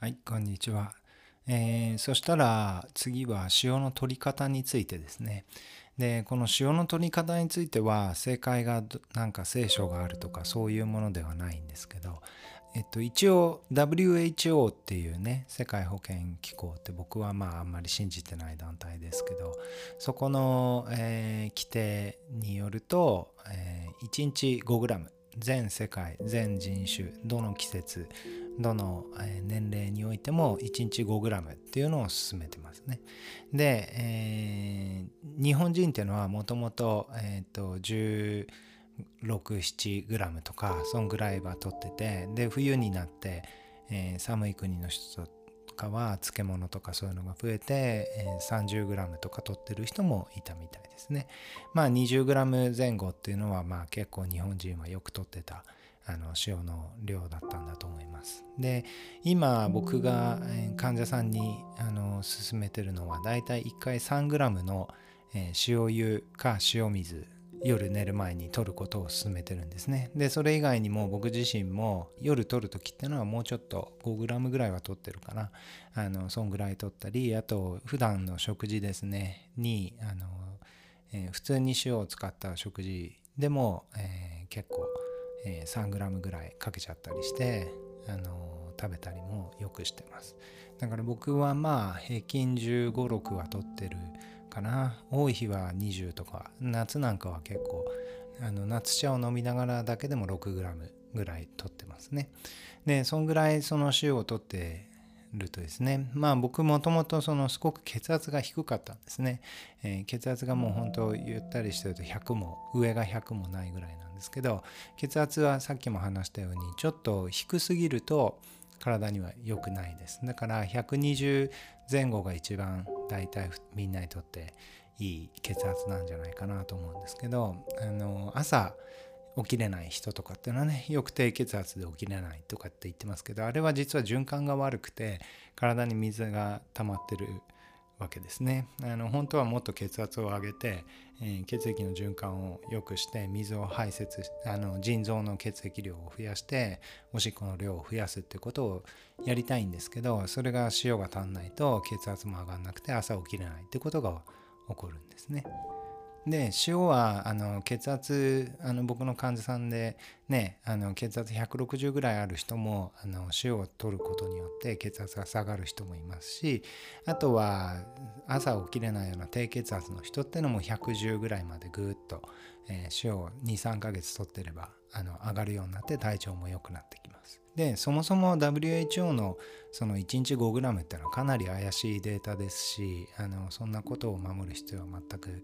はい、こんにちは。えーそしたら次は塩の取り方についてですね。で、この塩の取り方については正解がなんか聖書があるとかそういうものではないんですけど、えっと一応 WHO っていうね、世界保健機構って僕はまああんまり信じてない団体ですけど、そこの、えー規定によると、え1日 5g 全世界全人種どの季節どの年齢においても1日 5g っていうのを勧めてますね。で、えー日本人っていうのはもともと 1617g とかそんぐらいは取っててで冬になって、えー寒い国の人とかは漬物とかそういうのが増えて、えー 30g とか取ってる人もいたみたいですね。まあ 20g 前後っていうのはまあ結構日本人はよく取ってたあの塩の量だったんだと思います。で今僕が患者さんにあの勧めてるのはだいたい1回 3g の、塩湯か塩水夜寝る前に取ることを勧めてるんですね。でそれ以外にも僕自身も夜取る時っていうのはもうちょっと 5g ぐらいは取ってるかなあのそんぐらい取ったりあと普段の食事ですねにあの、えー普通に塩を使った食事でも、えー結構え 3g ぐらいかけちゃったりして、あの食べたりもよくしてます。だから僕はまあ平均1 5 6は取ってるかな。多い日は20とか夏なんかは結構あの夏茶を飲みながらだけでも 6g ぐらい取ってますね。でそんぐらいその塩を取ってるとですね。まあ僕もともとそのすごく血圧が低かったんですね、えー血圧がもう本当ゆったりしてると100も上が100もないぐらいなんですけど血圧はさっきも話したようにちょっと低すぎると体には良くないです。だから120前後が一番大体みんなにとっていい血圧なんじゃないかなと思うんですけどあの朝起きれない人とかっていうのはねよく低血圧で起きれないとかって言ってますけどあれは実は循環が悪くて体に水が溜まってるわけですねあの本当はもっと血圧を上げて、えー血液の循環を良くして水を排泄しあの腎臓の血液量を増やしておしっこの量を増やすってことをやりたいんですけどそれが塩が足んないと血圧も上がんなくて朝起きれないってことが起こるんですね。で塩はあの血圧あの僕の患者さんでねあの血圧160ぐらいある人もあの塩を取ることによって血圧が下がる人もいますしあとは朝起きれないような低血圧の人ってのも110ぐらいまでぐっと、えー塩を23ヶ月取ってればあの上がるようになって体調も良くなってきます。でそもそも WHO のその1日 5g っていうのはかなり怪しいデータですしあのそんなことを守る必要は全く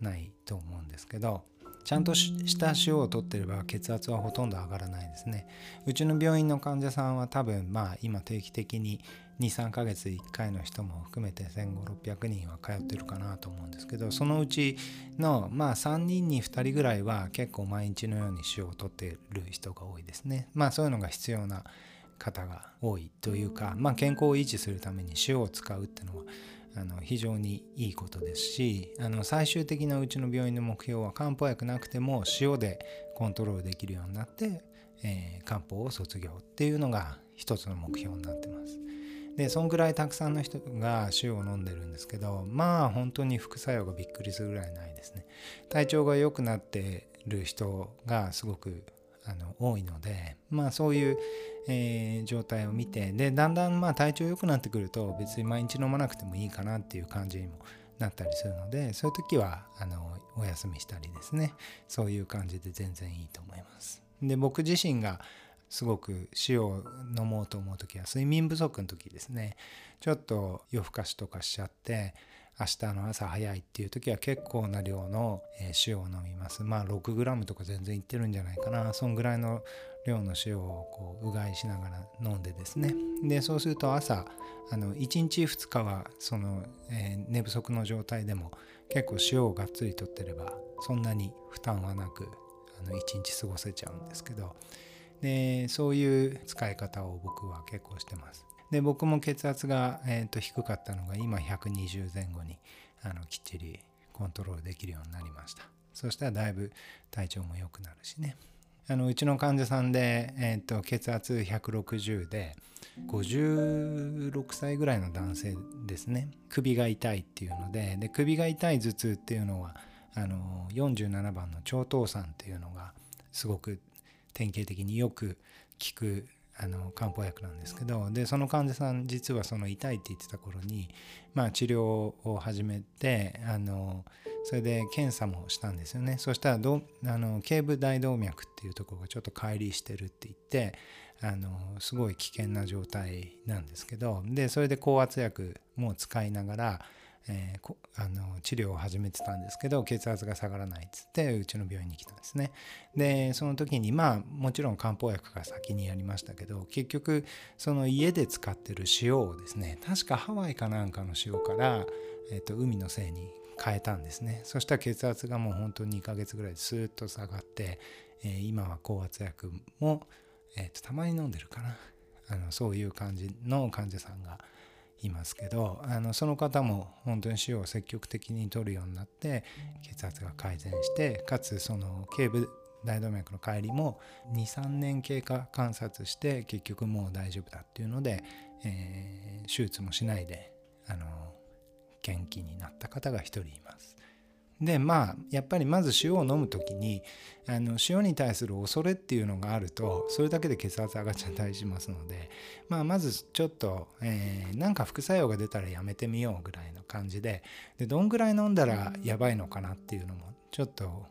ないと思うんですけどちゃんとした塩を取ってれば血圧はほとんど上がらないですね。うちの病院の患者さんは多分まあ今定期的に23ヶ月1回の人も含めて1500600人は通ってるかなと思うんですけどそのうちのまあ3人に2人ぐらいは結構毎日のように塩を取ってる人が多いですね。まあそういうのが必要な方が多いというか、まあ、健康を維持するために塩を使うっていうのはあの非常にいいことですしあの最終的なうちの病院の目標は漢方薬なくても塩でコントロールできるようになって、えー漢方を卒業っていうのが一つの目標になってます。でそんぐらいたくさんの人が塩を飲んでるんですけどまあ本当に副作用がびっくりするぐらいないですね。体調が良くなってる人がすごくあの多いのでまあそういう、えー状態を見てでだんだんまあ体調良くなってくると別に毎日飲まなくてもいいかなっていう感じにもなったりするのでそういう時はあのお休みしたりですねそういう感じで全然いいと思います。で僕自身がすごく塩を飲もうと思う時は睡眠不足の時ですねちょっと夜更かしとかしちゃって明日の朝早いっていう時は結構な量のえ塩を飲みます。まあ 6g とか全然いってるんじゃないかな。そんぐらいの量の塩をこううがいしながら飲んでですね。でそうすると朝あの1日2日はその、えー寝不足の状態でも結構塩をがっつりとってればそんなに負担はなくあの1日過ごせちゃうんですけど。でそういう使い方を僕は結構してます。で僕も血圧が、えーと低かったのが今120前後にあのきっちりコントロールできるようになりました。そしたらだいぶ体調も良くなるしね。あのうちの患者さんで、えーと、血圧160で56歳ぐらいの男性ですね首が痛いっていうのでで首が痛い頭痛っていうのはあの47番の超糖酸っていうのがすごく典型的によく効くあの漢方薬なんですけどでその患者さん実はその痛いって言ってた頃に、まあ、治療を始めてあのそれで検査もしたんですよね。そしたらどあの頸部大動脈っていうところがちょっと乖離してるって言ってあのすごい危険な状態なんですけどでそれで高圧薬も使いながらえー、あの治療を始めてたんですけど血圧が下がらないっつってうちの病院に来たんですね。でその時にまあもちろん漢方薬が先にやりましたけど結局その家で使ってる塩をですね確かハワイかなんかの塩から、えー、と海のせいに変えたんですね。そしたら血圧がもう本当に2ヶ月ぐらいでスーッと下がって、えー、今は高圧薬も、えー、とたまに飲んでるかな。あのそういう感じの患者さんがいますけどあのその方も本当に塩を積極的に取るようになって血圧が改善してかつその頸部大動脈の帰りも23年経過観察して結局もう大丈夫だっていうので、えー、手術もしないであの元気になった方が1人います。でまあやっぱりまず塩を飲む時にあの塩に対する恐れっていうのがあるとそれだけで血圧上がっちゃったりしますので、まあ、まずちょっと、えー、なんか副作用が出たらやめてみようぐらいの感じででどんぐらい飲んだらやばいのかなっていうのもちょっと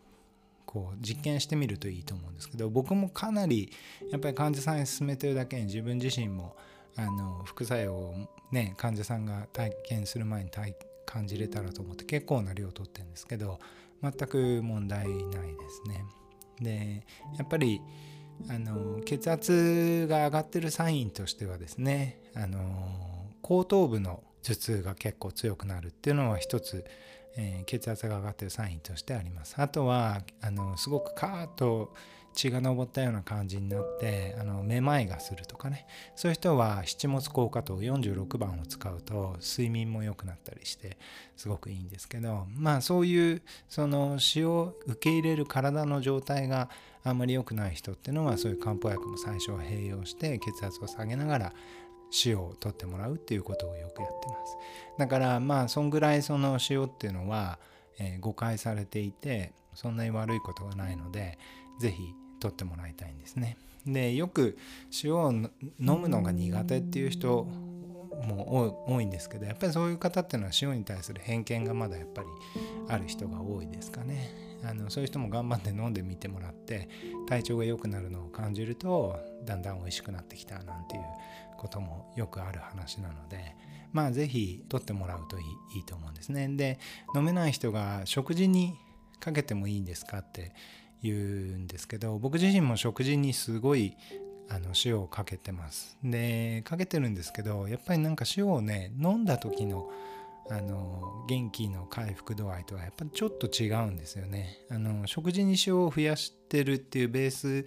こう実験してみるといいと思うんですけど僕もかなりやっぱり患者さんに勧めてるだけに自分自身もあの副作用をね患者さんが体験する前に体感じれたらと思って結構な量取ってるんですけど全く問題ないですね。でやっぱりあの血圧が上がってるサインとしてはですねあの後頭部の頭痛が結構強くなるっていうのは一つ、えー、血圧が上がってるサインとしてあります。あとはあのすごくカーッと血が上ったような感じになってあのめまいがするとかね。そういう人は七物効果糖46番を使うと睡眠も良くなったりしてすごくいいんですけどまあそういうその死を受け入れる体の状態があんまり良くない人っていうのはそういう漢方薬も最初は併用して血圧を下げながら塩を取ってもらうっていうことをよくやってます。だからまあそんぐらいその塩っていうのは、えー、誤解されていてそんなに悪いことはないので是非取ってもらいたいんですね。でよく塩を飲むのが苦手っていう人も多いんですけどやっぱりそういう方っていうのは塩に対する偏見がまだやっぱりある人が多いですかね。あのそういう人も頑張って飲んでみてもらって体調が良くなるのを感じるとだんだん美味しくなってきたなんていうこともよくある話なのでまあ是非取ってもらうといいいいと思うんですね。で飲めない人が食事にかけてもいいんですかって言うんですけど僕自身も食事にすごいあの塩をかけてます。でかけてるんですけどやっぱりなんか塩をね飲んだ時のあの元気の回復度合いとはやっぱりちょっと違うんですよね。あの食事に塩を増やしてるっていうベース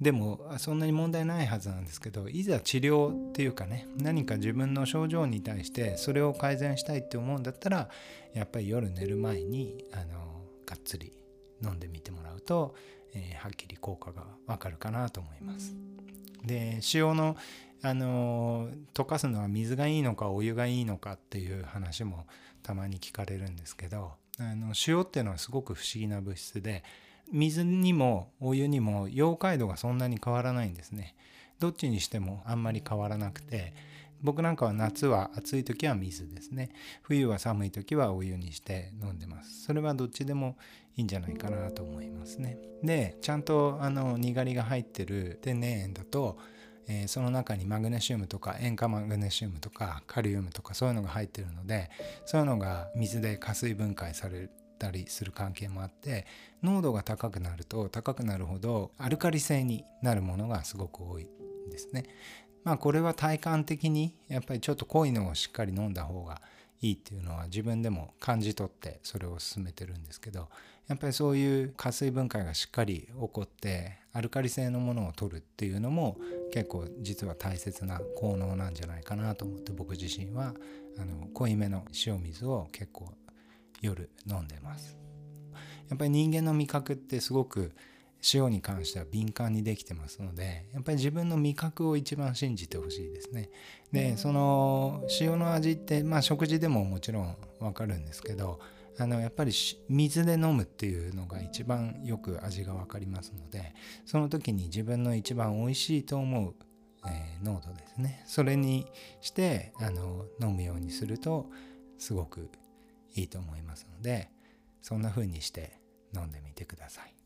でもそんなに問題ないはずなんですけどいざ治療っていうかね何か自分の症状に対してそれを改善したいって思うんだったらやっぱり夜寝る前にあのがっつり飲んでみてもらうと、えー、はっきり効果がわかるかなと思います。で塩のあの溶かすのは水がいいのかお湯がいいのかっていう話もたまに聞かれるんですけどあの塩っていうのはすごく不思議な物質で水にもお湯にも溶解度がそんなに変わらないんですね。どっちにしてもあんまり変わらなくて僕なんかは夏は暑い時は水ですね。冬は寒い時はお湯にして飲んでます。それはどっちでもいいんじゃないかなと思いますね。でちゃんとあのにがりが入ってる天然塩だと、えー、その中にマグネシウムとか塩化マグネシウムとかカリウムとかそういうのが入ってるのでそういうのが水で加水分解されたりする関係もあって濃度が高くなると高くなるほどアルカリ性になるものがすごく多いんですね。まあこれは体感的にやっぱりちょっと濃いのをしっかり飲んだ方がいいっていうのは自分でも感じ取ってそれを進めてるんですけどやっぱりそういう加水分解がしっかり起こってアルカリ性のものを取るっていうのも結構実は大切な効能なんじゃないかなと思って僕自身はあの濃いめの塩水を結構夜飲んでます。やっぱり人間の味覚ってすごく塩に関しては敏感にできてますのでやっぱり自分の味覚を一番信じてほしいですね。でその塩の味ってまあ食事でももちろんわかるんですけどあのやっぱり水で飲むっていうのが一番よく味が分かりますのでその時に自分の一番美味しいと思う、えー、濃度ですねそれにしてあの飲むようにするとすごくいいと思いますのでそんな風にして飲んでみてください。